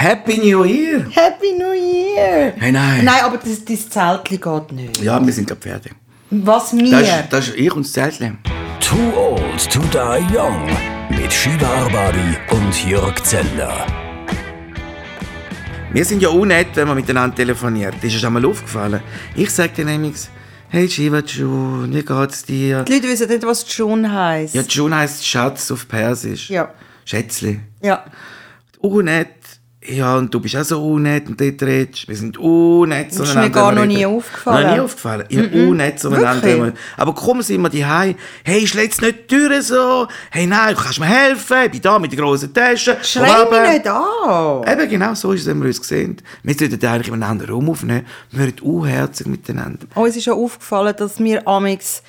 Happy New Year! Happy New Year! Hey, nein. Nein, aber das, das Zeltli geht nicht. Ja, wir sind gerade fertig. Was mir? Das ist, das ist ich und das Zeltchen. Too Old to Die Young mit Shiva Arbabi und Jörg Zeller. Wir sind ja unnett, wenn man miteinander telefoniert. Das ist dir schon mal aufgefallen. Ich sage dir nämlich, hey Shiva June, wie geht's dir? Die Leute wissen nicht, was June heisst. Ja, June heisst Schatz auf Persisch. Ja. Schätzli. Ja. Unnett. Ja, und du bist auch so unnett und dort redest. Wir sind unnett Das ist mir gar noch nie aufgefallen. Noch nie aufgefallen. Ich mm unnett zueinander. Aber komm, sind wir die Hey, schlitz nicht die Türen so. Hey, nein, du kannst mir helfen. Ich bin da mit der grossen Tasche. Schrei mich nicht an! Eben, genau so ist es, wenn wir uns sehen. Wir sollten eigentlich in einem anderen Raum aufnehmen. Wir werden unherzig miteinander. Uns ist ja aufgefallen, dass wir amix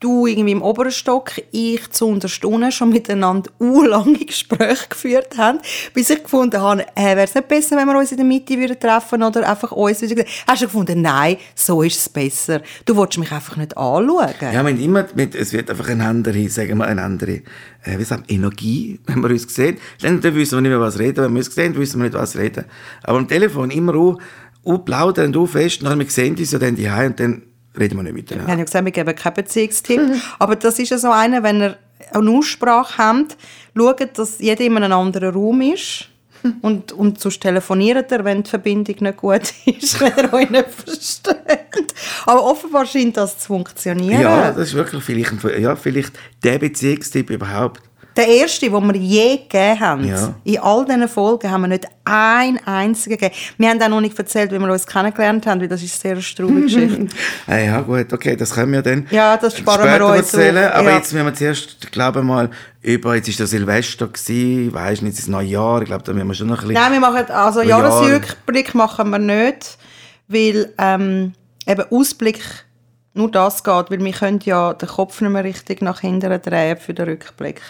du irgendwie im oberen Stock, ich zu unterstunden schon miteinander lange Gespräche geführt haben, bis ich gefunden habe, äh, wäre es nicht besser, wenn wir uns in der Mitte würden treffen oder einfach uns wieder... Hast du gefunden, nein, so ist es besser. Du willst mich einfach nicht anschauen. Ja, wir immer, mit, es wird einfach eine andere, sagen wir, eine andere, äh, wie sagt man, Energie, wenn wir uns sehen. Dann, wissen wir nicht mehr, was reden. Wenn wir uns sehen, wissen wir nicht, was reden. Aber am Telefon immer auch, auch plaudern und auch fest. Wir sehen uns ja dann die und dann reden wir nicht Wir miteinander. haben ja gesagt, wir geben keinen Beziehungstipp. Aber das ist ja so einer, wenn ihr eine Aussprache habt, schaut, dass jeder in einem anderen Raum ist. Und, und sonst telefoniert er, wenn die Verbindung nicht gut ist, wenn er euch nicht versteht. Aber offenbar scheint das zu funktionieren. Ja, das ist wirklich vielleicht, ja, vielleicht der Beziehungstipp überhaupt. Der erste, den wir je gegeben haben, Ja. in all diesen Folgen haben wir nicht einen einzigen gegeben. Wir haben auch noch nicht erzählt, wie wir uns kennengelernt haben, weil das ist eine sehr straube Geschichte. Ah, ja, gut, okay, das können wir dann Ja, das sparen wir später uns erzählen. auf, Aber ja. jetzt müssen wir zuerst, ich glaube mal, über, jetzt ist der Silvester gewesen, weisst nicht, das Neujahr, ich glaube, da müssen wir schon noch ein bisschen... Nein, wir machen, also. Jahresrückblick machen wir nicht, weil ähm, eben Ausblick nur das geht, weil wir können ja den Kopf nicht mehr richtig nach hinten drehen für den Rückblick.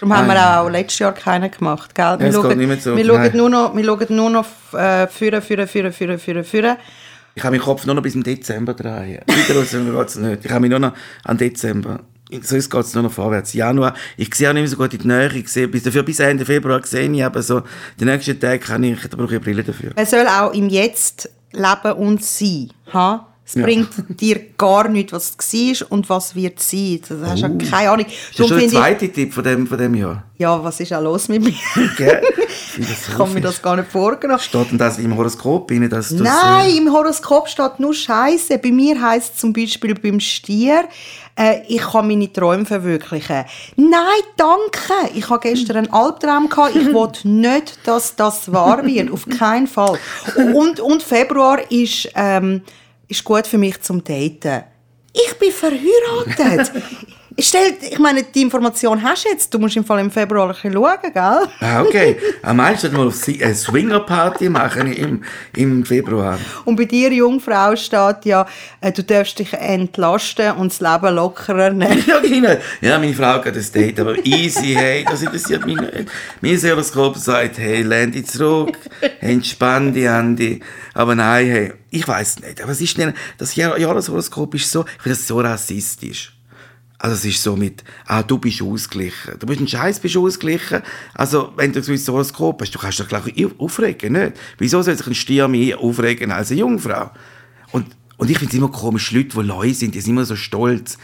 Darum haben Ah, wir auch letztes Jahr keinen gemacht, gell? Wir geht schauen, so, wir schauen nein. nur noch, wir schauen nur noch äh, führen, führen, führen, führen, führen, führen. Ich habe meinen Kopf nur noch bis im Dezember drehen. Weiter raus geht es nicht. Ich habe mich nur noch an Dezember. Sonst geht es nur noch vorwärts. Januar, ich sehe auch nicht mehr so gut in die Nähe. Ich sehe, bis, dafür bis Ende Februar sehe ich aber so, die nächsten Tage kann ich, da brauche ich eine Brille dafür. Man soll auch im Jetzt leben und sein. Ha? Es Ja. bringt dir gar nichts, was es war und was wird sein. Das hast du ja keine Ahnung. Oh. Das ist schon der finde ich, zweite Tipp von dem, von dem Jahr. ja, was ist auch los mit mir? Gell? Das Ich kann mir das gar nicht vorstellen. Steht denn das im Horoskop rein, dass das... Nein, im Horoskop steht nur Scheiße. Bei mir heißt es zum Beispiel beim Stier, äh, ich kann meine Träume verwirklichen. Nein, danke. Ich habe gestern einen Albtraum gehabt. Ich will nicht, dass das wahr wird. Auf keinen Fall. Und, und Februar ist, ähm, ist gut für mich zum Daten. Ich bin verheiratet. Stell, ich meine, die Information hast du jetzt. Du musst im Fall im Februar ein bisschen schauen, gell? Ah, okay. Am meisten mal eine Swinger-Party machen im, im Februar. Und bei dir, Jungfrau, steht ja, äh, du darfst dich entlasten und das Leben lockerer nehmen. Ja, genau. Ja, meine Frau hat ein Date, aber easy, hey, das interessiert mich nicht. Mein Horoskop sagt, hey, lehn dich zurück, entspann dich, Andi. Aber nein, hey, ich weiß nicht. Aber es ist nicht, das Jahr- Jahreshoroskop ist so, ich finde das so rassistisch. Also es ist so mit, ah, du bist ausgeglichen. Du bist ein Scheiß, bist ausgeglichen. Also, wenn du ein gewisses Horoskop hast, du kannst dich gleich aufregen, nicht? Wieso soll sich ein Stier mehr aufregen als eine Jungfrau? Und, und ich finde es immer komisch, Leute, die Leute sind, die sind immer so stolz.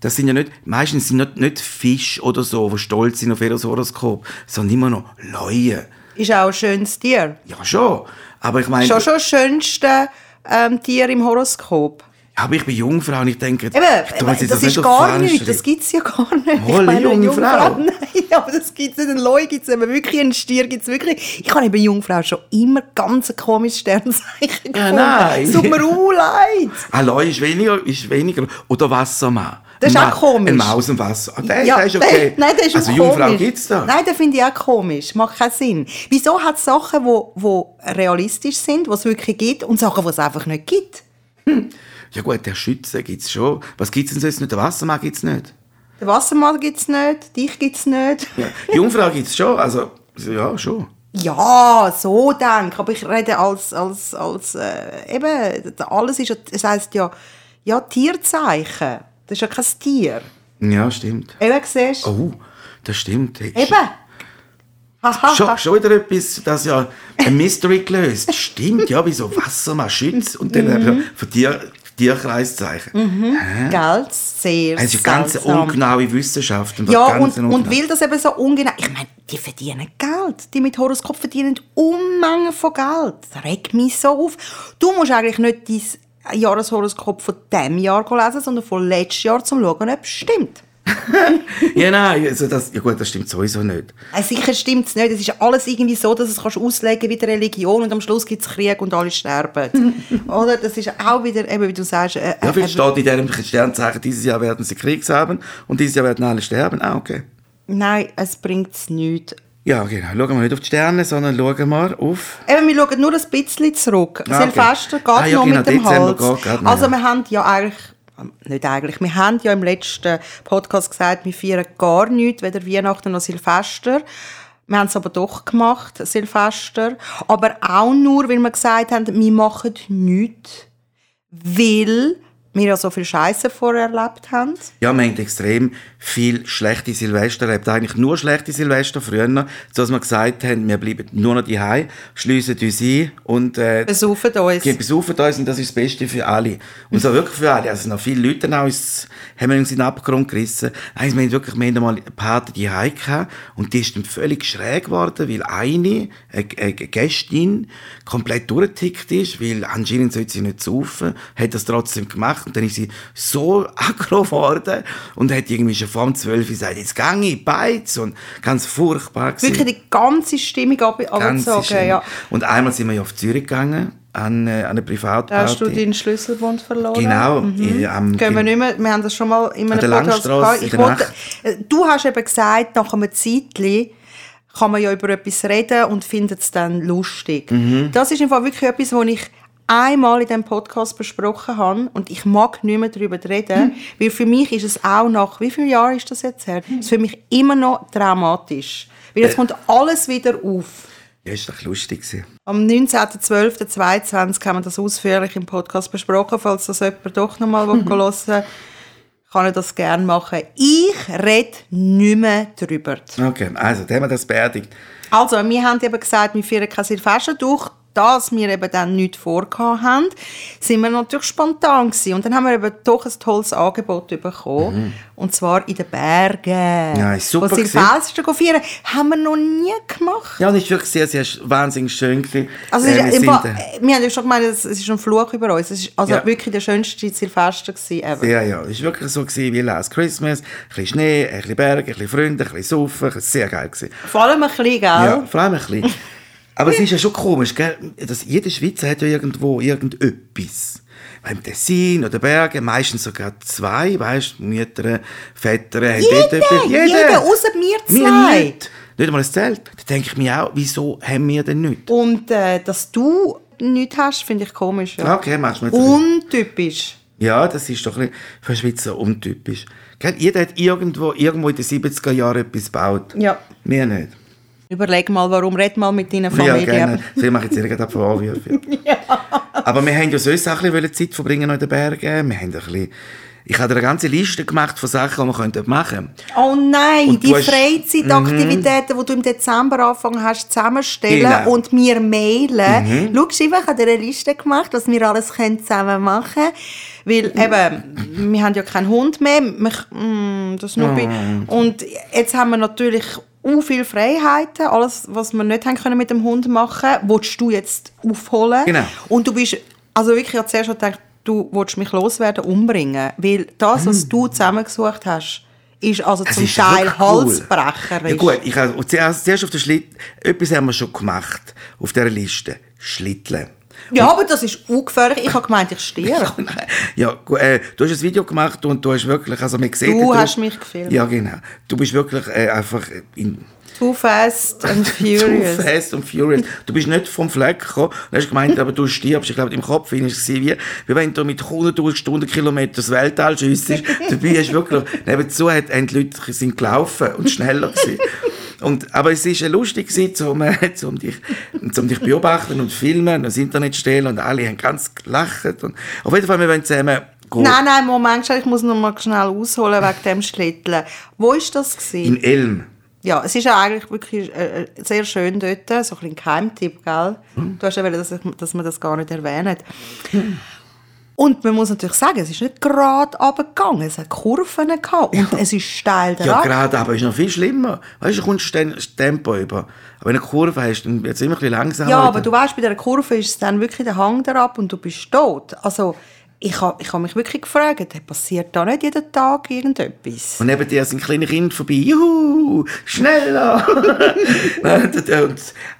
Das sind ja nicht, meistens sind nicht, nicht Fisch oder so, die stolz sind auf ihr Horoskop, sondern immer noch Leute. Ist auch ein schönes Tier. Ja, schon. Aber ich meine, Schon schon das schönste ähm, Tier im Horoskop. Aber ich bin Jungfrau und ich denke, Eben, ich tu jetzt das, nicht ist auf gar nichts, das gibt es ja gar nicht. Hol, eine Jungfrau. Nein, aber das gibt es nicht. Ein Leu gibt es wirklich, ein Stier gibt es wirklich. Ich habe eben Jungfrau schon immer ganz ein komisches Sternzeichen Ja, nein. Es tut mir auch leid. Alloy ist weniger, ist weniger. Oder Wassermann. Das ist Ein auch Ma- komisch. Ein Maus im Wasser. Ah, der, Ja, der ist okay. nein, der ist also auch Jungfrau komisch. gibt's da. Nein, den finde ich auch komisch. Macht keinen Sinn. Wieso hat es Sachen, die wo, wo realistisch sind, die es wirklich gibt, und Sachen, die es einfach nicht gibt? Ja gut, der Schütze gibt's schon. Was gibt's denn sonst nicht? Der Wassermann gibt's nicht. Den Wassermann gibt es nicht, dich gibt es nicht. Ja. Jungfrau gibt's schon. Also, ja, schon. Ja, so denk. Aber ich rede als, als, als äh, eben, alles ist ja, es heisst ja, ja, Tierzeichen. Das ist ja kein Tier. Ja, stimmt. Eben, siehst du? Oh, das stimmt. Hey, Eben. Haha. Schon, schon wieder etwas, das ja ein Mystery gelöst. Stimmt, ja, wie so Wassermaschütz und dann mhm. von dir Tierkreiszeichen. Mhm. Gell? Sehr Es ist eine ganz seltsam. ungenaue Wissenschaft. Und Ja, ganz und, und weil das eben so ungenau... Ich meine, die verdienen Geld. Die mit Horoskop verdienen Unmengen von Geld. Das regt mich so auf. Du musst eigentlich nicht dein Jahreshoroskop von diesem Jahr lesen, sondern von letztes Jahr, um zu schauen, ob es stimmt. Ja, nein, also das, ja gut, das stimmt sowieso nicht. Äh, Sicher stimmt es nicht. Es ist alles irgendwie so, dass es kannst auslegen wie die Religion und am Schluss gibt es Krieg und alle sterben. Oder? Das ist auch wieder, eben wie du sagst... Äh, Ja, äh, vielleicht steht in diesem Sternzeichen, dieses Jahr werden sie Krieg haben und dieses Jahr werden alle sterben. Ah, okay. Nein, es bringt es nichts. Ja, genau. Schauen wir nicht auf die Sterne, sondern schauen wir auf... Eben, wir schauen nur ein bisschen zurück. Ah, okay. Silvester geht Ah, ja, noch genau, mit dem Dezember Hals. geht gerade noch, also ja. wir haben ja eigentlich, nicht eigentlich, wir haben ja im letzten Podcast gesagt, wir feiern gar nichts, weder Weihnachten noch Silvester. Wir haben es aber doch gemacht, Silvester. Aber auch nur, weil wir gesagt haben, wir machen nichts, weil wir so viel Scheiße vorher erlebt haben. Ja, wir haben extrem viel schlechte Silvester erlebt. Eigentlich nur schlechte Silvester früher, so dass wir gesagt haben, wir bleiben nur noch daheim, schliessen uns ein und äh, Besaufen uns. gehen besaufen uns und das ist das Beste für alle. Und so wirklich für alle. Also noch viele Leute auch haben wir uns in den Abgrund gerissen. Also wir haben wirklich, wir haben einmal eine Party daheim gehabt und die ist dann völlig schräg geworden, weil eine, eine, eine Gästin, komplett durchgetickt ist, weil anscheinend sollte sie nicht saufen, hat das trotzdem gemacht und dann ist sie so aggro geworden und hat irgendwie schon vor dem 12 gesagt, jetzt gehe ich, beiz und ganz furchtbar gewesen. Wirklich die ganze Stimmung abgezogen. Ja. Und einmal sind wir ja auf Zürich gegangen, an, äh, an eine Privatparty. Da hast du deinen Schlüsselbund verloren. Genau. in- am- Gehen wir nicht mehr, wir haben das schon mal in einem Podcast gehabt. Ich wollte, äh, du hast eben gesagt, nach einem Zeitchen kann man ja über etwas reden und findet es dann lustig. Mhm. Das ist im Fall wirklich etwas, was ich einmal in diesem Podcast besprochen habe und ich mag nicht mehr darüber reden, weil für mich ist es auch nach, wie viele Jahre ist das jetzt her? Es ist für mich immer noch dramatisch. Weil Äh. jetzt kommt alles wieder auf. Ja, ist doch lustig. Am 19.12.22 haben wir das ausführlich im Podcast besprochen. Falls das jemand doch nochmal mhm. hören kann ich das gerne machen. Ich rede nicht mehr darüber. Okay, also, dann haben wir das beerdigt. Also, wir haben eben gesagt, wir feiern kein Silvester durch. Dass wir eben dann nichts vorgehabt haben, sind wir natürlich spontan gewesen. Und dann haben wir eben doch ein tolles Angebot bekommen. Und zwar in den Bergen. Mhm. Ja, ist super Wo Silvester feiern, haben wir noch nie gemacht. Ja, und es war wirklich sehr, sehr wahnsinnig schön. Gewesen. Also Äh, es wir ist, Fall, äh, wir haben ja schon gemeint, es ist ein Fluch über uns. Es ist also Ja. wirklich der schönste Silvester gewesen ever. Ja, ja, es war wirklich so gewesen wie Last Christmas. Ein bisschen Schnee, ein bisschen Berge, ein bisschen Freunde, ein bisschen Saufen. War sehr geil. Gewesen. Vor allem ein bisschen, gell? Ja, vor allem ein bisschen. Aber es ist ja schon komisch, gell? Dass jeder Schweizer hat ja irgendwo irgendetwas. Beim Tessin oder Bergen, meistens sogar zwei, weißt du, Mütter, Väter haben dort Jeder, etwas. jeder, außer wir Wir zwei. nicht. Nicht einmal ein Zelt. Da denke ich mir auch, wieso haben wir denn nicht? Und äh, dass du nichts hast, finde ich komisch. Ja. Okay, machst du mir jetzt Untypisch. Ja, das ist doch ein für Schweizer untypisch. Gell? Jeder hat irgendwo, irgendwo in den 70er Jahren etwas gebaut. Ja. Wir nicht. Überleg mal, warum red mal mit deiner Ja, Familie. gerne. Sie mache jetzt irgendeine Vorwürfe. Aber wir haben ja sonst auch ein bisschen Zeit verbringen in den Bergen. Wir haben ein bisschen... Ich habe eine ganze Liste gemacht von Sachen, die wir könnten machen Oh nein, die du hast- Freizeitaktivitäten, die du im Dezember angefangen hast, zusammenstellen Genau. und mir mailen. Schau, Shiva, ich habe eine Liste gemacht, was wir alles können zusammen machen können. Weil eben, wir haben ja keinen Hund mehr, mich, mm, das Nubi. Und jetzt haben wir natürlich u viele Freiheiten, alles, was wir nicht haben können mit dem Hund machen, willst du jetzt aufholen. Genau. Und du bist, also wirklich, ich habe zuerst schon gedacht, du willst mich loswerden, umbringen. Weil das, was du zusammengesucht hast, ist also Mm. Es zum ist Teil wirklich cool. Ja gut, ich habe zuerst, zuerst auf der Schlittel... Etwas haben wir schon gemacht auf dieser Liste. Schlitteln. Ja, aber das ist ungefährlich. Ich habe gemeint, ich stehe. Ja, äh, du hast ein Video gemacht und du hast wirklich, also man sieht... Du hast mich gefilmt. Ja, genau. Du bist wirklich äh, einfach in... Too fast and Too furious. fast and furious. Du bist nicht vom Fleck gekommen und hast gemeint, aber du stirbst. Ich glaube, im Kopf war es wie, wie wenn du mit 100'000 Stundenkilometern das Weltall schiessest. Dabei hast du wirklich, nebenzu hat, haben die Leute sind gelaufen und schneller gewesen. Und, aber es war lustig, um, um, dich, um dich beobachten und filmen und ins Internet stellen und alle haben ganz gelacht. Und auf jeden Fall, wir wollen zusammen gehen. Nein, nein, Moment, ich muss noch mal schnell ausholen wegen dem Schlitteln. Wo war das? Gewesen? In Elm. ja, es ist ja eigentlich wirklich äh, äh, sehr schön dort, so ein bisschen Geheimtipp, gell? Du hast ja wollen, dass, ich, dass man das gar nicht erwähnt. Und man muss natürlich sagen, es ist nicht gerade runtergegangen, es hat Kurven gehabt und es ist steil Ja, gerade, aber ist noch viel schlimmer. Weißt du, du kommst das Tempo über. Aber wenn du eine Kurve hast, dann wird es immer ein bisschen langsamer. Ja, aber du weißt, bei dieser Kurve ist es dann wirklich der Hang ab und du bist tot. Also, ich habe ich ha mich wirklich gefragt, passiert da nicht jeden Tag irgendetwas? Und neben dir sind kleine Kinder vorbei. Juhu, schneller!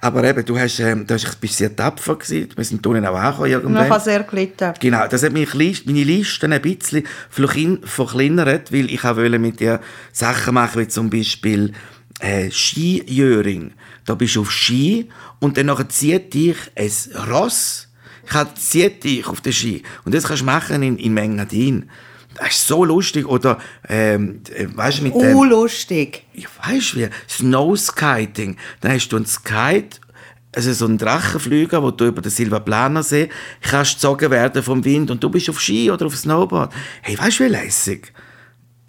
Aber eben, du, hast, ähm, du hast, bist sehr tapfer gewesen. Wir sind unten auch angekommen Und ich irgendwann. habe sehr gelitten. Genau, das hat mich meine Liste ein bisschen verklein- verkleinert, weil ich auch mit dir Sachen machen, wie zum Beispiel äh, Skijöring. Da bist du auf Ski und dann zieht dich ein Ross, kann- zieht dich auf den Ski. Und das kannst du machen in, in Mengadin. Das ist so lustig. Oder, ähm, äh, weißt du, mit dem... Oh, lustig. Ich weiß wie, Snowskiting. Dann hast du einen Skite, also so einen Drachenflüger, wo du über den Silvaplanersee kannst gezogen werden vom Wind und du bist auf Ski oder auf Snowboard. Hey, weißt du, wie lässig?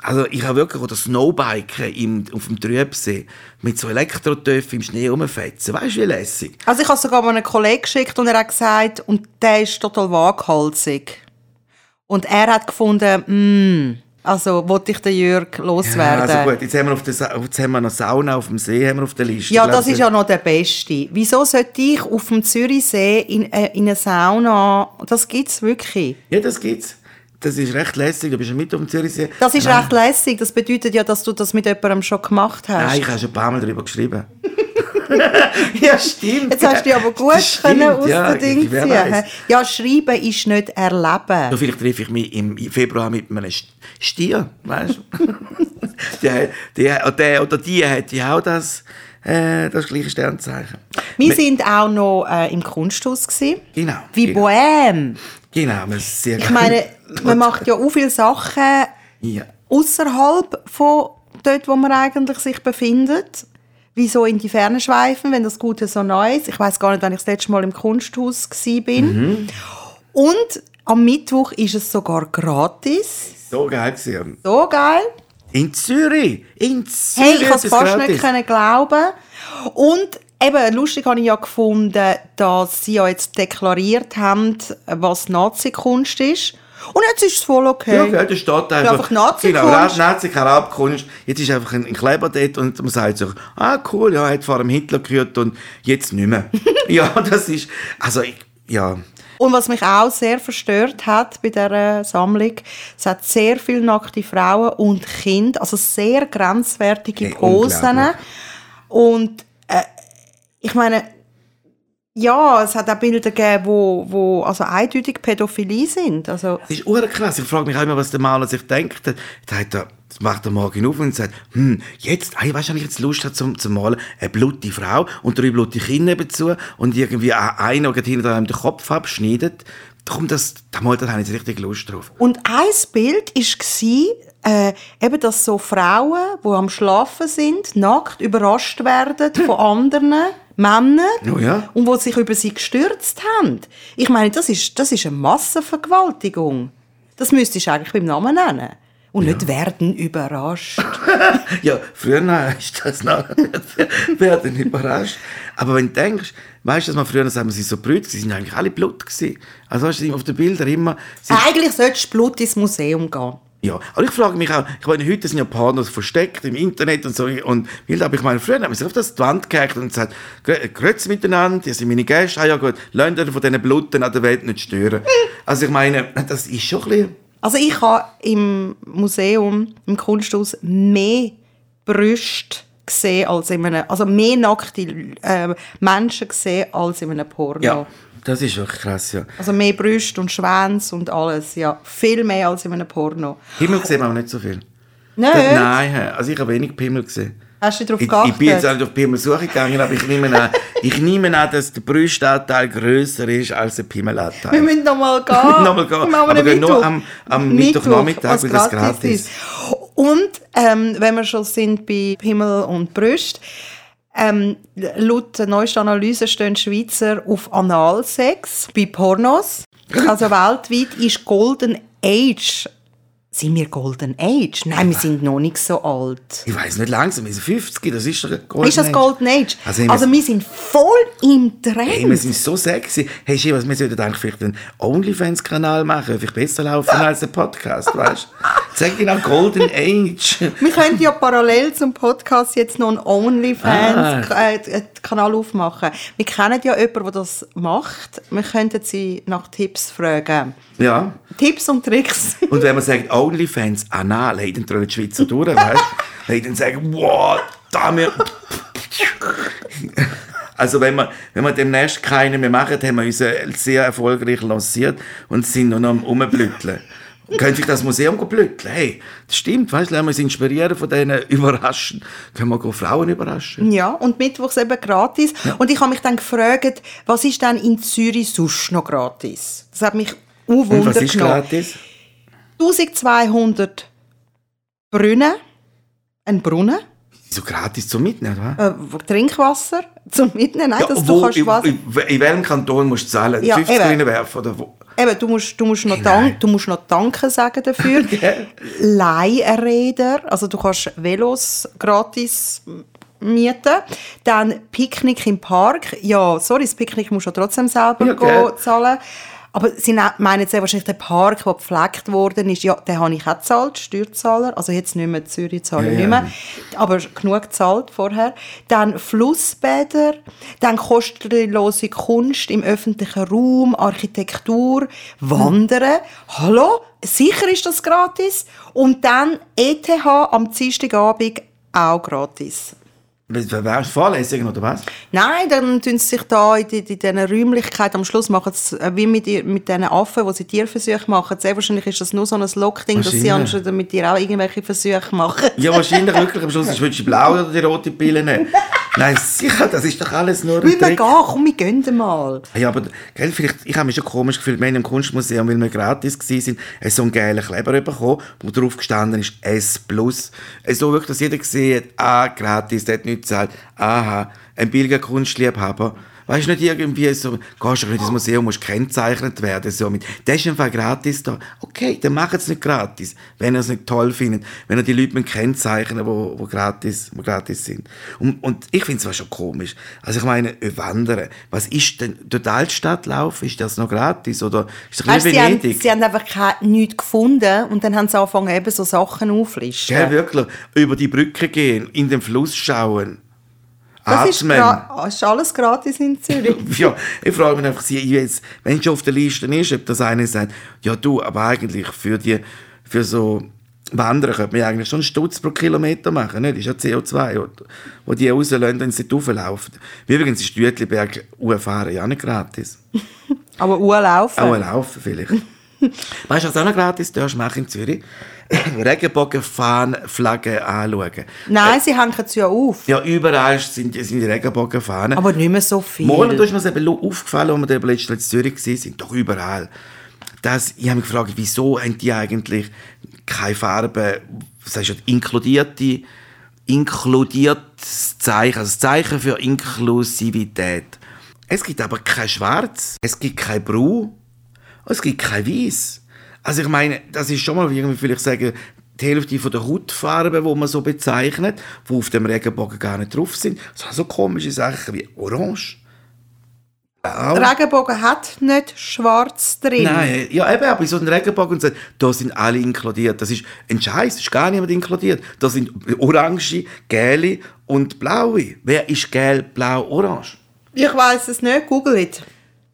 Also ich habe wirklich oder Snowbiken im, auf dem Trübsee mit so Elektrotöpfen im Schnee rumfetzen. Weißt du, wie lässig? Also ich habe sogar mal einen Kollegen geschickt und er hat gesagt, und der ist total waghalsig. Und er hat gefunden, hm, also wollte ich den Jürg Ja, loswerden. also gut, jetzt haben, wir auf der, Sa- jetzt haben wir noch Sauna auf dem See haben wir auf der Liste. Ja, glaub, das ist ja noch der Beste. Wieso sollte ich auf dem Zürichsee in, äh, in eine Sauna, das gibt's wirklich. Ja, das gibt's. Das ist recht lässig. Du bist ja mit auf dem Zürichsee. Das ist Nein. recht lässig. Das bedeutet ja, dass du das mit jemandem schon gemacht hast. Nein, ich habe schon ein paar Mal darüber geschrieben. ja, stimmt. Jetzt hast du dich aber gut Das können aus ja, den Dingen wer ziehen. Ja, schreiben ist nicht erleben. Ja, vielleicht treffe ich mich im Februar mit einem St- Stier, weißt du? der, der, der oder die hat ja auch das, äh, das gleiche Sternzeichen. Wir sind auch noch äh, im Kunsthaus gewesen. Genau. Wie genau. Bohème. Genau, man ist sehr Ich meine, man macht ja auch viele Sachen Ja. außerhalb von dort, wo man eigentlich sich befindet. Wie so in die Ferne schweifen, wenn das Gute so neu ist. Ich weiß gar nicht, wann ich das letzte Mal im Kunsthaus bin. Mhm. Und am Mittwoch ist es sogar gratis. So geil gewesen. So geil. In Zürich. In Zürich. Hey, ich konnte es fast gratis. nicht können glauben. Und eben, lustig habe ich ja gefunden, dass sie ja jetzt deklariert haben, was Nazi-Kunst ist. Und jetzt ist es voll okay. Ja, okay, da steht einfach, einfach Nazi-Kunst. Genau, Nazi. Jetzt ist einfach ein, ein Kleber dort und man sagt sich, ah cool, ja, er hat vor dem Hitler gehört und jetzt nicht mehr. ja, das ist, also, ich, ja. Und was mich auch sehr verstört hat bei dieser Sammlung, es hat sehr viele nackte Frauen und Kinder, also sehr grenzwertige Posen. Und ich meine, ja, es hat auch Bilder gegeben, wo, wo also eindeutig Pädophilie sind. Also, Das ist ur krass. Ich frage mich auch immer, was der Maler sich denkt. Der, hat da, das macht er morgen auf und sagt, hm, jetzt, hey, weißt du, wenn ich jetzt Lust habe zum, zum Malen, eine blutige Frau und drei blutige Kinder nebenzu und irgendwie einer geht hinter einem den Kopf abschneidet, darum, das, da malt er, ich jetzt richtig Lust drauf. Und ein Bild war, äh, eben, dass so Frauen, die am Schlafen sind, nackt überrascht werden von anderen Männern Oh ja. und die sich über sie gestürzt haben. Ich meine, das ist, das ist eine Massenvergewaltigung. Das müsstest du eigentlich beim Namen nennen. Und nicht werden überrascht. Ja, früher ist das noch, werden überrascht. Aber wenn du denkst, weißt du, dass man früher, sagen sie so brüt, sie sind eigentlich alle blut gewesen. Also weißt du, auf den Bildern immer, Eigentlich solltest du Blut ins Museum gehen. Ja, aber ich frage mich auch, ich meine, heute sind ja Pornos versteckt im Internet und so, und wild, aber ich meine, früher haben wir sich auf das die Wand gehackt und gesagt, "Grü- grüezi miteinander, die sind meine Gäste, ah ja gut, lasst euch von diesen Bluten an der Welt nicht stören. Also ich meine, das ist schon ein bisschen, Also ich habe im Museum, im Kunsthaus, mehr Brüste gesehen als in einem, also mehr nackte äh, Menschen gesehen als in einem Porno. ja, das ist wirklich krass, ja. Also mehr Brüste und Schwänze und alles, ja. Viel mehr als in einem Porno. Himmel gesehen haben wir nicht so viel. Nicht? Nein, hä, also ich habe wenig Pimmel gesehen. Hast du darauf Ich, geachtet? ich bin jetzt auch nicht auf Pimmelsuche gegangen, aber ich nehme an, ich nehme an dass der Brüstanteil grösser ist als der wir Pimmelanteil. müssen noch mal gehen. Noch mal gehen. Wir Aber gehen nur Mittwoch. am- am Mittwochnachmittag, weil das gratis ist. Und ähm, wenn wir schon sind bei Himmel und Brüste, ähm, laut der neuesten Analyse stehen Schweizer auf Analsex bei Pornos. Also weltweit ist Golden Age Sind wir Golden Age? Nein, wir sind noch nicht so alt. Ich weiß nicht langsam, wir sind 50, das ist doch Golden Ist das. Golden Age? Also, wir- Also wir sind voll im Trend. Hey, wir sind so sexy. Hey, Shiva, wir sollten eigentlich vielleicht einen OnlyFans-Kanal machen, vielleicht besser laufen als ein Podcast, weißt du? Sag genau Golden Age. Wir können ja parallel zum Podcast jetzt noch einen OnlyFans-Kanal aufmachen. Wir kennen ja jemanden, der das macht. Wir könnten sie nach Tipps fragen. Ja. Tipps und Tricks. Und wenn man sagt OnlyFans hey, dann drehen die Schweizer durch, weißt du? Dann sagen, wow, da wir... Also wenn wir, wenn wir demnächst keinen mehr machen, haben wir uns sehr erfolgreich lanciert und sind noch am Rumblütteln. Könnte ich das Museum blütteln? Hey, das stimmt, weißt du, lassen wir uns inspirieren von denen, überraschen. Können wir Frauen überraschen? Ja, und mittwochs eben gratis. Und ich habe mich dann gefragt, was ist denn in Zürich sonst noch gratis? Das hat mich Und Wunder was ist gratis? 1200 Brunnen, ein Brunnen, So gratis zum Mitnehmen, wa? äh, Trinkwasser zum Mitnehmen. Nein, dass du wo, kannst in, Wasser... in, in welchem Kanton musst du zahlen? Ja, 50 eben. reinwerfen oder wo? Eben, du musst, du musst, noch, dank, du musst noch Danke sagen dafür. Gell? Leihräder, also du kannst Velos gratis mieten. Dann Picknick im Park. Ja, sorry, das Picknick musst du ja trotzdem selber Ja, gell. zahlen. Aber sie ne- meinen sehr wahrscheinlich den Park, der gepflegt worden ist. Ja, den habe ich auch gezahlt, Steuerzahler. Also jetzt nicht mehr Zürich zahle ich Ja, nicht ja. mehr. Aber genug gezahlt vorher. Dann Flussbäder, dann kostenlose Kunst im öffentlichen Raum, Architektur, Wandern. Hallo? Sicher ist das gratis. Und dann ETH am Dienstagabend auch gratis. Ist Vorlesungen oder was? Nein, dann tun sie sich da in, die, in diesen Räumlichkeiten am Schluss machen sie, wie mit, mit diesen Affen, wo sie Tierversuche machen. Sehr wahrscheinlich ist das nur so ein Lockding, dass sie anscheinend mit dir auch irgendwelche Versuche machen. Ja, wahrscheinlich wirklich. Am Schluss willst du die blaue oder die rote Pille nehmen. Nein, sicher, das ist doch alles nur ein wir Trick. gehen, komm, wir gehen mal. Ja, aber gell, vielleicht, ich habe mich schon komisch gefühlt, wir haben im Kunstmuseum, weil wir gratis waren, haben so einen geilen Kleber bekommen, wo drauf gestanden ist S+. So wirklich, dass jeder gesehen hat, ah, gratis, der hat nichts gezahlt, aha, ein billiger Kunstliebhaber. Weißt du nicht irgendwie so, gehst du in das Museum, musst gekennzeichnet werden, so mit, das ist einfach gratis da. Okay, dann macht es nicht gratis, wenn ihr es nicht toll findet, wenn ihr die Leute mit kennzeichnen, wo, wo gratis, wo gratis sind. Und, und ich finde es zwar schon komisch. Also ich meine, äh, wandern, was ist denn, durch die Altstadt laufen, ist das noch gratis, oder ist das ein Weißt, bisschen sie, haben, sie haben einfach nichts gefunden und dann haben sie angefangen, eben so Sachen aufzulisten. Gell, wirklich, über die Brücke gehen, in den Fluss schauen, das ist, gra- ist alles gratis in Zürich. Ja, ich frage mich einfach, jetzt, wenn es schon auf der Liste ist, ob das einer sagt, ja du, aber eigentlich für die, für so Wandern könnte man eigentlich schon einen Stutz pro Kilometer machen, nicht? Das ist ja CO2, oder? wo die rauslösen, wenn sie rauflaufen. Übrigens ist Jütliberg fahren ja nicht gratis. Aber Uhr laufen. Auch laufen vielleicht. weißt du, was auch noch gratis darfst machen in Zürich? Regenbogenfahnenflaggen anschauen. Nein, sie hängen es ja auf. Ja, überall sind, sind die Regenbogenfahnen. Aber nicht mehr so viel. Da ist mir es eben aufgefallen, als wir letztes Mal in Zürich waren, sind doch überall. Das, ich habe mich gefragt, wieso haben die eigentlich keine Farbe, das heißt inkludierte, inkludiertes Zeichen, also das Zeichen für Inklusivität. Es gibt aber kein Schwarz, es gibt kein Brau, es gibt kein Weiß. Also ich meine, das ist schon mal irgendwie vielleicht sagen, die Hälfte von der Hautfarbe, die man so bezeichnet, die auf dem Regenbogen gar nicht drauf sind. So, so komische Sachen wie Orange. Blau. Der Regenbogen hat nicht schwarz drin. Nein, ja eben, aber so einem Regenbogen und sagt, da sind alle inkludiert. Das ist ein Scheiß, ist gar niemand inkludiert. Da sind Orange, Gelbe und Blaue. Wer ist gelb, blau, orange? Ich weiß es nicht, google it.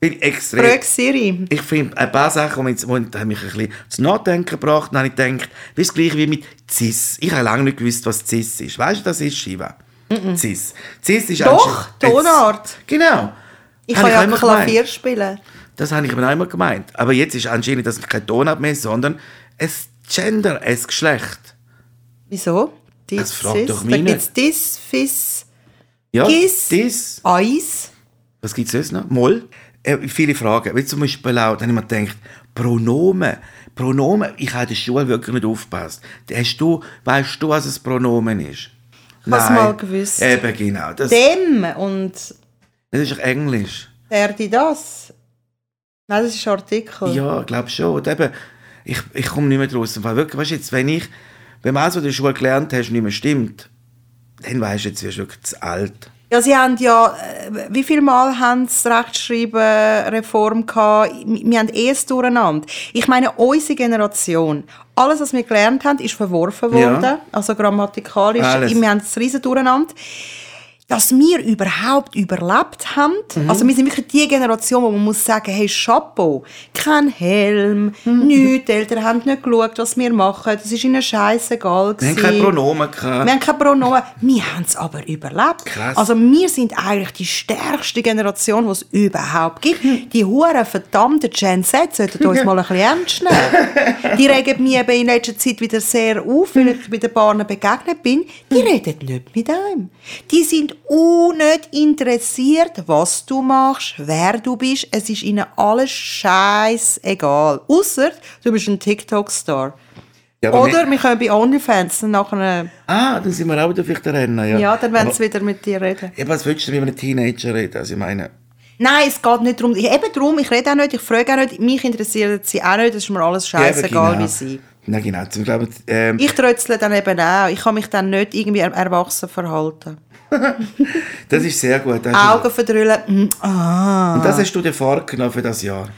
Bin extrem. Frag Siri. Ich finde, ein paar Sachen, die mich, haben ein bisschen zu Nachdenken gebracht. Dann habe ich gedacht, wie das gleiche wie mit CIS. Ich habe lange nicht gewusst, was CIS ist. Weißt du, das ist Shiva? CIS. CIS ist Doch, Tonart. Genau. Ich Habe kann ja immer Klavier spielen. Das habe ich mir auch immer gemeint. Aber jetzt ist anscheinend das kein Tonart mehr, sondern ein Gender, ein Geschlecht. Wieso? Dis, Das fragt doch Da mich gibt es. Dis, Fis, Ja, Gis. Eis. Was gibt es sonst noch? Moll? Äh, viele Fragen. Wie zum Beispiel auch, dann habe ich mir gedacht, Pronomen. Pronomen, ich habe in der Schule wirklich nicht aufgepasst. Hast du, weißt du, was ein Pronomen ist? Habe es mal gewusst. Eben, genau. Das, Dem und das ist doch Englisch. der, die, das. Nein, das ist Artikel. Ja, ich glaube schon. Und eben, ich, ich komme nicht mehr draus. Weil wirklich, weißt du, jetzt, wenn ich, wenn man was du in der Schule gelernt hast, nicht mehr stimmt, dann weißt du, jetzt wirst du wirklich zu alt. Ja, sie haben ja, äh, wie viel Mal haben sie Rechtschreiben-Reform gehabt? Wir haben eh es durcheinander. Ich meine, unsere Generation, alles, was wir gelernt haben, ist verworfen worden. Ja. Also grammatikalisch, Alles. wir haben es riesen durcheinander. Dass wir überhaupt überlebt haben, Mhm. also wir sind wirklich die Generation, wo man muss sagen, hey, Chapeau, kein Helm, Mhm. nichts, die Eltern haben nicht geschaut, was wir machen, das ist ihnen scheißegal Wir haben keine Pronomen gehabt. Wir haben keine Pronomen. Wir haben es aber überlebt. Krass. Also wir sind eigentlich die stärkste Generation, die es überhaupt gibt. Die huren verdammten Gen Z sollten uns mal ein bisschen ernst nehmen. Die regen mich eben in letzter Zeit wieder sehr auf, weil ich bei den Bahnen begegnet bin. Die reden nicht mit einem. Die sind auch nicht interessiert, was du machst, wer du bist. Es ist ihnen alles scheißegal. Ausser du bist ein TikTok-Star. Ja, Oder wir können bei OnlyFans nachher... Ah, dann sind wir auch wieder vielleicht rennen. Ja, Ja, dann werden sie wieder mit dir reden. Ja, was willst du mit einem Teenager reden? Also ich meine, Nein, es geht nicht darum. Ich, eben darum, ich rede auch nicht, ich frage auch nicht, mich interessiert sie auch nicht, das ist mir alles scheißegal, genau. wie sie. Nein, genau. Ich glaube, ähm, Ich trötzle dann eben auch. Ich kann mich dann nicht irgendwie er erwachsen verhalten. Das ist sehr gut. Das hast Augen verdrüllen. mm, ah. Und das hast du dir vorgenommen für das Jahr.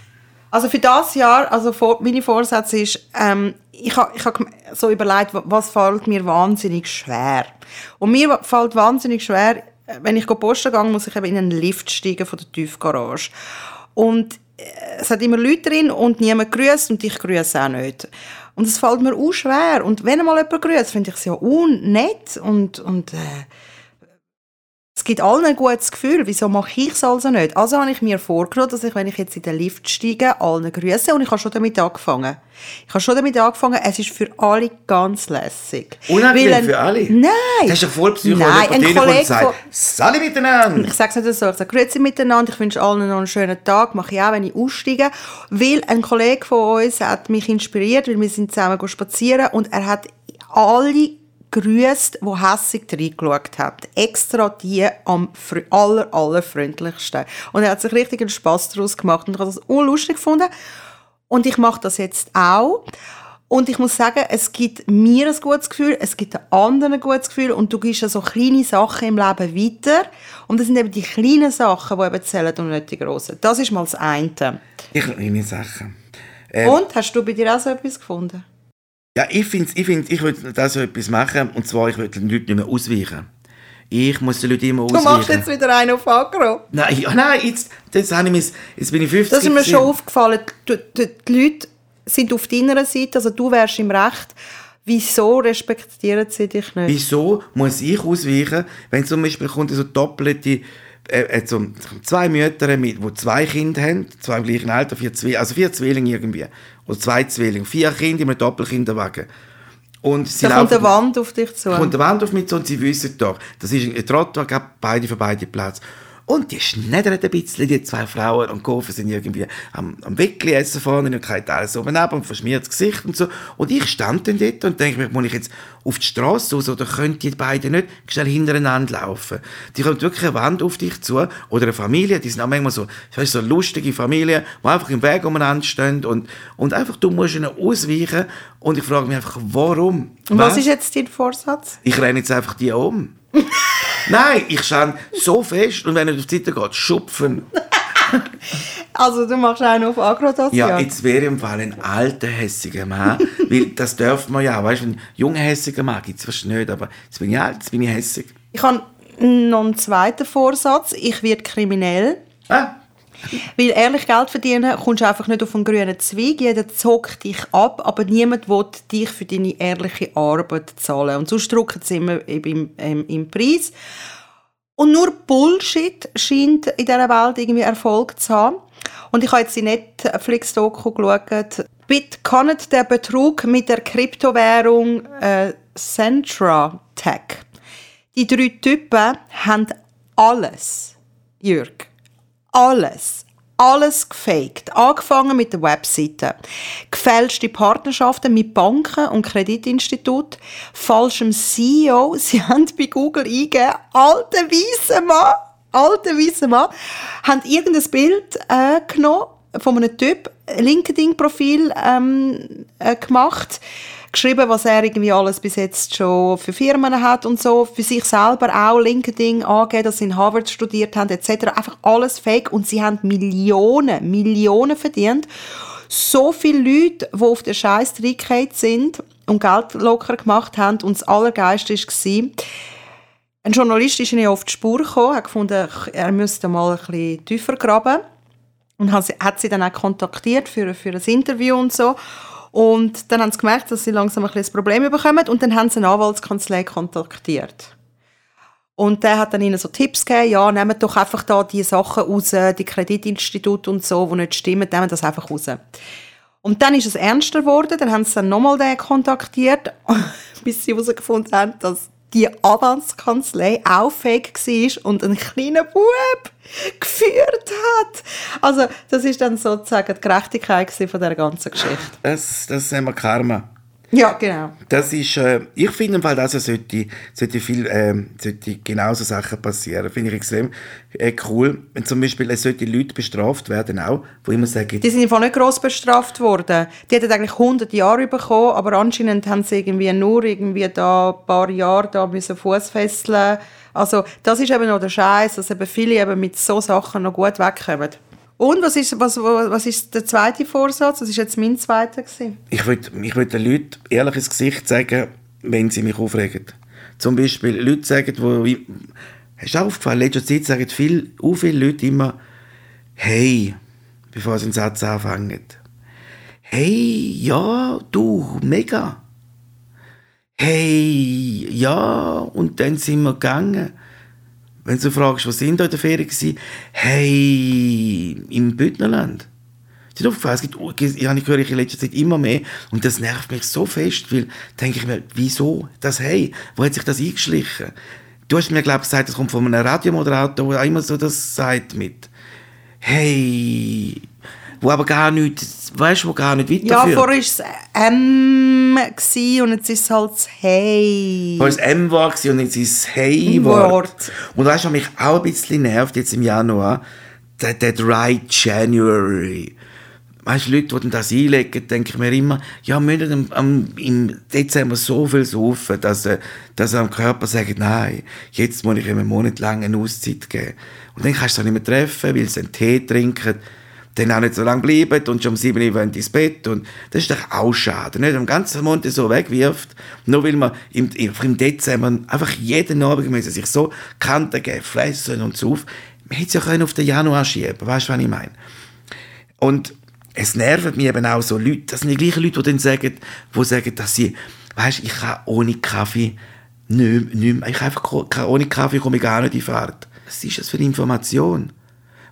Also für das Jahr, also vor, meine Vorsätze ist, ähm, ich habe ich hab so überlegt, wa- was fällt mir wahnsinnig schwer. Und mir fällt wahnsinnig schwer, wenn ich posten gehe, muss ich eben in einen Lift steigen von der Tiefgarage. Und äh, es hat immer Leute drin und niemand grüßt und ich grüße auch nicht. Und es fällt mir auch schwer. Und wenn mal jemand grüßt, finde ich es ja unnett und, und äh, es gibt allen ein gutes Gefühl. Wieso mache ich es also nicht? Also habe ich mir vorgenommen, dass ich, wenn ich jetzt in den Lift steige, allen grüße. Und ich habe schon damit angefangen. Ich habe schon damit angefangen. Es ist für alle ganz lässig. Unangenehm ein- für alle? Nein. Das ist doch voll Psycho, Nein, ein Kollege und sagt, von- «Sali miteinander!» ich sage es nicht so, ich sage Grüezi miteinander, ich wünsche allen noch einen schönen Tag, mache ich auch, wenn ich aussteige. Weil ein Kollege von uns hat mich inspiriert, weil wir sind zusammen spazieren und er hat alle grüßt, die hässig reingeschaut haben. Extra die am aller, aller freundlichsten. Und er hat sich richtig einen Spass daraus gemacht und ich habe das unlustig gefunden. Und ich mache das jetzt auch. Und ich muss sagen, es gibt mir ein gutes Gefühl, es gibt den anderen ein gutes Gefühl und du gibst ja so kleine Sachen im Leben weiter. Und das sind eben die kleinen Sachen, die eben zählen und nicht die grossen. Das ist mal das eine. Ich kleine Sachen. Ähm, Und, hast du bei dir auch so etwas gefunden? Ja, ich finde, ich, find, ich würde da so etwas machen, und zwar, ich würde den Leuten nicht mehr ausweichen. Ich muss den Leuten immer Du ausweichen. machst jetzt wieder einen auf Agro. Nein, ja, nein, jetzt, das habe ich mis, jetzt bin ich 50 Das ist mir schon aufgefallen. Du, du, die Leute sind auf deiner Seite, also du wärst im Recht. Wieso respektieren sie dich nicht? Wieso muss ich ausweichen, wenn zum Beispiel kommt so doppelte, äh, äh, so zwei Mütter, mit, die zwei Kinder haben, zwei im gleichen Alter, vier Zwillinge, also vier Zwillinge irgendwie, oder zwei Zwillinge, vier Kinder in einem Doppelkinderwagen. Und sie da kommt eine Wand auf dich zu. kommt eine Wand auf mich zu und sie wissen doch, das ist ein Trottoir, gab beide für beide Platz. Und die schneddern ein bisschen, die zwei Frauen und Kofen sind irgendwie am, am Weckli essen vorne und kein alles oben ab und verschmiert das Gesicht und so. Und ich stand dann dort und denke mir, muss ich jetzt auf die Straße raus oder können die beiden nicht schnell hintereinander laufen? Die kommt wirklich eine Wand auf dich zu oder eine Familie, die sind auch manchmal so, weißt, so lustige Familien, die einfach im Weg umeinander stehen und, und einfach, du musst ihnen ausweichen und ich frage mich einfach, warum? und was ist jetzt dein Vorsatz? Ich renne jetzt einfach die um. Nein, ich schaue so fest und wenn er auf die Seite geht, schupfen. Also du machst einen auf Agro das Ja, jetzt wäre im Fall ein alter hässiger Mann, weil das darf man ja, weißt du, ein junger hässiger Mann gibt es fast nicht, aber jetzt bin ich alt, jetzt bin ich hässig. Ich habe noch einen zweiten Vorsatz. Ich werde kriminell. Ah, Weil ehrlich Geld verdienen kommst du einfach nicht auf einen grünen Zweig. Jeder zockt dich ab, aber niemand will dich für deine ehrliche Arbeit zahlen. Und sonst drücken sie immer im, im, im Preis. Und nur Bullshit scheint in dieser Welt irgendwie Erfolg zu haben. Und ich habe jetzt die Netflix-Doku geschaut. Bitconet, der Betrug mit der Kryptowährung äh, Centra Tech. Die drei Typen haben alles, Jürg, alles, alles gefaked. Angefangen mit der Webseite. Gefälschte Partnerschaften mit Banken und Kreditinstituten. Falschem CEO. Sie haben bei Google eingegeben, alter weißer Mann, alter weißer Mann, haben irgendein Bild äh, genommen von einem Typ LinkedIn-Profil ähm, äh, gemacht, geschrieben, was er irgendwie alles bis jetzt schon für Firmen hat und so, für sich selber auch LinkedIn angegeben, dass sie in Harvard studiert haben, etc. Einfach alles fake und sie haben Millionen, Millionen verdient. So viele Leute, die auf den Scheiß reingekommen sind und Geld locker gemacht haben und das Allergeiste war, ein Journalist ist ihnen auf die Spur gekommen, hat gefunden, er müsste mal ein bisschen tiefer graben und hat sie dann auch kontaktiert für, für ein Interview und so. Und dann haben sie gemerkt, dass sie langsam ein ein Problem bekommen und dann haben sie eine Anwaltskanzlei kontaktiert. Und der hat dann ihnen so Tipps gegeben, ja, nehmt doch einfach da die Sachen raus, die Kreditinstitute und so, die nicht stimmen, nehmt das einfach raus. Und dann ist es ernster geworden, dann haben sie dann nochmal den kontaktiert, bis sie herausgefunden haben, dass die Anwaltskanzlei auch fake war und ein kleiner Bub geführt hat. Also das ist dann sozusagen die Gerechtigkeit von der ganzen Geschichte. Das, das haben wir Karma. Ja, genau. Das ist, äh, ich finde im Fall, dass es sollte, sollte viel, äh, sollte genauso Sachen passieren. Finde ich extrem äh, cool. Wenn zum Beispiel es sollte Leute bestraft werden auch, wo immer sagen... Die sind einfach nicht gross bestraft worden. Die hätten eigentlich 100 Jahre bekommen, aber anscheinend haben sie irgendwie nur irgendwie da ein paar Jahre da müssen Fuß fesseln. Also das ist eben noch der Scheiß, dass eben viele eben mit so Sachen noch gut wegkommen. Und was ist, was, was ist der zweite Vorsatz? Das ist jetzt mein zweiter. Gewesen. Ich würde ich würd den Leuten ehrlich ins Gesicht sagen, wenn sie mich aufregen. Zum Beispiel Leute sagen, wo... Hast du auch aufgefallen, in letzter Zeit sagen viel, auch viele Leute immer «Hey», bevor sie einen Satz anfangen. «Hey, ja, du, mega». «Hey, ja», und dann sind wir gegangen. Wenn du fragst, was sind da in der Ferien gewesen? Hey, im Bündnerland. Es aufgefallen, es gibt, ich höre ich in letzter Zeit immer mehr und das nervt mich so fest, weil denke ich mir, wieso das Hey? Wo hat sich das eingeschlichen? Du hast mir, glaube ich, gesagt, das kommt von einem Radiomoderator, der immer so das sagt mit Hey, wo aber gar nicht, weißt du, wo gar nicht weiterführt. Ja, vorher war es M und jetzt ist es halt das Hey. Vorher war es M war und jetzt ist es Hey-Wort. Und weißt du, was mich auch ein bisschen nervt jetzt im Januar? Der, der Dry January. Weißt du, Leute, die das einlegen, denke ich mir immer, ja, müssen am, im Dezember so viel saufen, dass, äh, dass sie am Körper sagen, nein, jetzt muss ich ihm einen Monat lang eine Auszeit geben. Und dann kannst du es nicht mehr treffen, weil sie einen Tee trinken dann auch nicht so lange bleiben und schon um 7 Uhr ins Bett. Und das ist doch auch schade, nicht? Am ganzen Monat so wegwirft, nur weil man im, im Dezember einfach jeden Abend müssen sich so Kanten geben, fressen und so auf. Man hätte es ja auf den Januar schieben weißt du, was ich meine? Und es nervt mich eben auch so Leute, das sind die gleichen Leute, die dann sagen, die sagen, dass sie, weißt ich kann ohne Kaffee nicht, mehr, ich einfach, ohne Kaffee komme ich gar nicht in Fahrt. Was ist das für eine Information?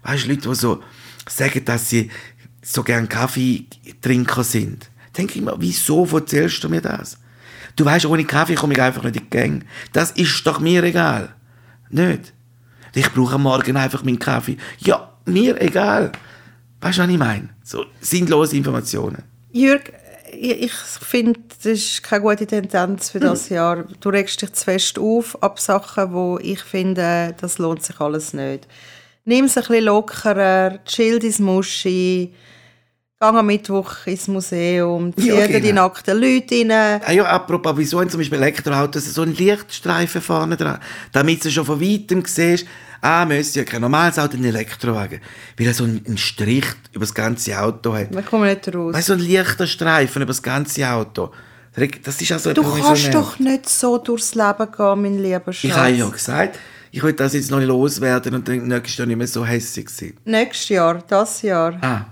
Weißt du, Leute, die so, sagen, dass sie so gern Kaffeetrinker sind. Denke ich mir, wieso erzählst du mir das? Du weißt, ohne Kaffee komme ich einfach nicht in die Gang. Das ist doch mir egal. Nicht? Ich brauche am Morgen einfach meinen Kaffee. Ja, mir egal. Weißt du, was ich meine? So sinnlose Informationen. Jürg, ich finde, das ist keine gute Tendenz für das hm. Jahr. Du regst dich zu fest auf ab Sachen, wo ich finde, das lohnt sich alles nicht nimm es ein bisschen lockerer, chill dein Muschi, geh am Mittwoch ins Museum, zieh ja, genau. die nackten Leute rein. Ah ja, apropos, wieso haben zum Beispiel Elektroautos so einen Lichtstreifen vorne dran, damit du schon von Weitem siehst, ah, müsste ja kein normales Auto, ein Elektrowagen, weil er so einen Strich über das ganze Auto hat. Da kommen nicht raus. Weißt du, so ein leichter Streifen über das ganze Auto. Das ist also du kannst doch nicht so durchs Leben gehen, mein lieber Schatz. Ich habe ja gesagt, ich will das jetzt noch nicht loswerden und dann nächstes Jahr nicht mehr so hässlich sein. Nächstes Jahr, das Jahr. Ah,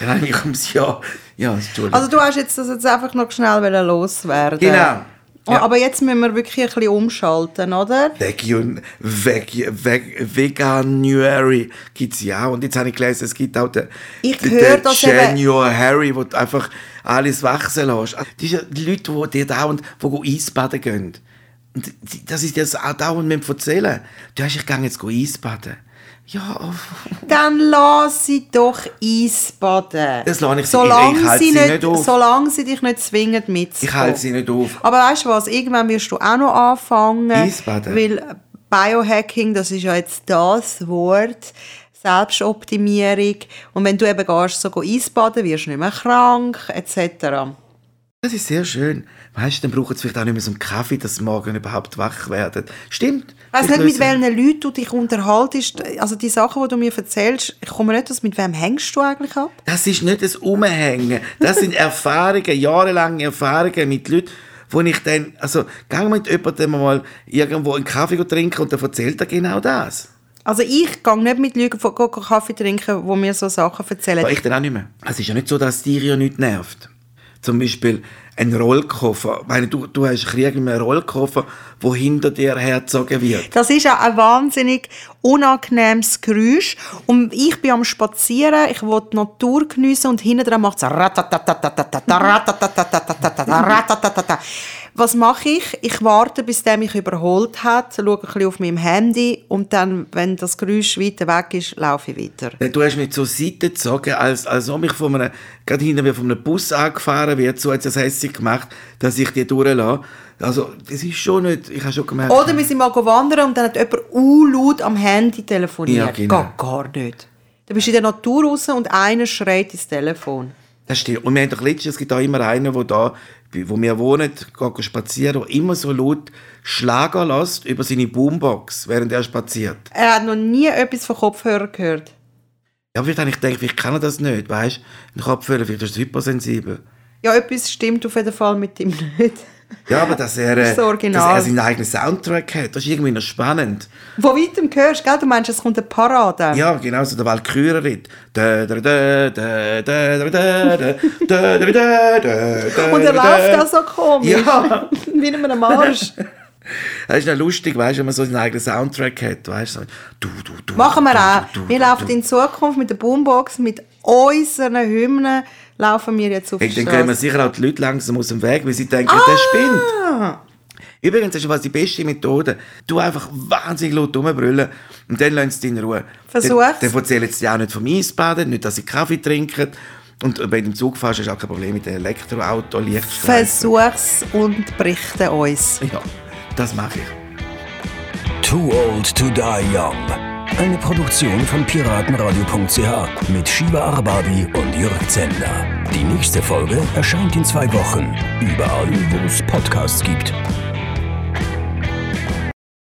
dann eigentlich ums Jahr. Ja, Entschuldigung. Also du hast jetzt das jetzt einfach noch schnell loswerden Genau. Oh, ja. Aber jetzt müssen wir wirklich ein bisschen umschalten, oder? Vegan, Veg, Veg, Veganuary gibt es ja. Und jetzt habe ich gelesen, es gibt auch den, ich den, den January Harry, wo du einfach alles wachsen lässt. Die, die Leute, die, die dauernd die Eisbaden gehen. Und das ist jetzt auch dauernd mit erzählen. Du hast, ich gehe jetzt Eisbaden. Ja. Oh. Dann lass sie doch Eisbaden. Das lasse ich solange ich, ich sie, nicht, nicht auf. Solange sie dich nicht zwingen mitzukommen. Ich halte sie nicht auf. Aber weißt du was, irgendwann wirst du auch noch anfangen. Eisbaden? Weil Biohacking, das ist ja jetzt das Wort, Selbstoptimierung. Und wenn du eben gehst, so Eisbaden, wirst du nicht mehr krank, etc. Das ist sehr schön. Weißt du, dann brauchen sie vielleicht auch nicht mehr so einen Kaffee, dass sie morgen überhaupt wach werden. Stimmt. Ich weiss Vielleicht nicht, mit welchen Leuten du dich unterhaltest. Also die Sachen, die du mir erzählst, ich komme nicht aus, mit wem hängst du eigentlich ab? Das ist nicht das Umhängen. Das sind Erfahrungen, jahrelange Erfahrungen mit Leuten, wo ich dann, also, gang mit jemandem mal irgendwo einen Kaffee trinken und dann erzählt er genau das. Also ich gehe nicht mit Leuten Kaffee trinken, die mir so Sachen erzählen. Aber ich dann auch nicht mehr. Es ist ja nicht so, dass dir ja nichts nervt. Zum Beispiel ein Rollkoffer. Ich meine, du, du hast Krieg mit einem Rollkoffer, wo hinter dir hergezogen wird. Das ist ja ein wahnsinnig unangenehmes Geräusch. Und ich bin am Spazieren, ich will die Natur geniessen und hinten dran macht es Was mache ich? Ich warte, bis der mich überholt hat, schaue ein bisschen auf meinem Handy und dann, wenn das Geräusch weiter weg ist, laufe ich weiter. Du hast mich zur Seite gezogen, als, als ob ich von einem, gerade hinter mir von einem Bus angefahren wird, so hat es hässlich gemacht, dass ich die durchlasse. Also, das ist schon nicht, ich habe schon gemerkt, Oder wir sind mal wandern und dann hat jemand uh, laut am Handy telefoniert. Ja, genau. Geht gar nicht. Du bist in der Natur raus und einer schreit ins Telefon. das stimmt. Und wir haben doch letztens, es gibt auch immer einen, der da, wo wir wohnen, geht spazieren, der immer so laut Schlager lässt über seine Boombox, während er spaziert. Er hat noch nie etwas von Kopfhörer gehört. Ja, vielleicht habe ich gedacht, kann er das nicht, weißt du? Ein Kopfhörer, vielleicht ist er hypersensibel. Ja, etwas stimmt auf jeden Fall mit ihm nicht. Ja, aber dass er, das so dass er seinen eigenen Soundtrack hat, das ist irgendwie noch spannend. Wo weitem hörst gell? du meinst, es kommt eine Parade. Ja, genau, so der Walkürenritt. Und er läuft auch so komisch, ja. wie in einem Marsch. Das ist ja lustig, weißt, wenn man so seinen eigenen Soundtrack hat. Weißt, so, du, du, du, Machen wir auch. wir laufen in Zukunft mit der Boombox, mit unseren Hymnen laufen wir jetzt auf Hey, die dann gehen wir sicher auch die Leute langsam aus dem Weg, weil sie denken, der spinnt. Übrigens, das ist was die beste Methode. Du einfach wahnsinnig laut rumbrüllen und dann lassen sie dich in Ruhe. Versuch's. Dann, dann erzählen sie dir auch nicht vom Eisbaden, nicht, dass sie Kaffee trinken. Und wenn du im Zug fährst, hast du auch kein Problem mit dem Elektroauto, Lichtstreifen. Versuch's und berichte uns. Ja, das mache ich. Too Old to Die Young. Eine Produktion von piratenradio.ch mit Shiva Arbabi und Jörg Zender. Die nächste Folge erscheint in zwei Wochen. Überall, wo es Podcasts gibt.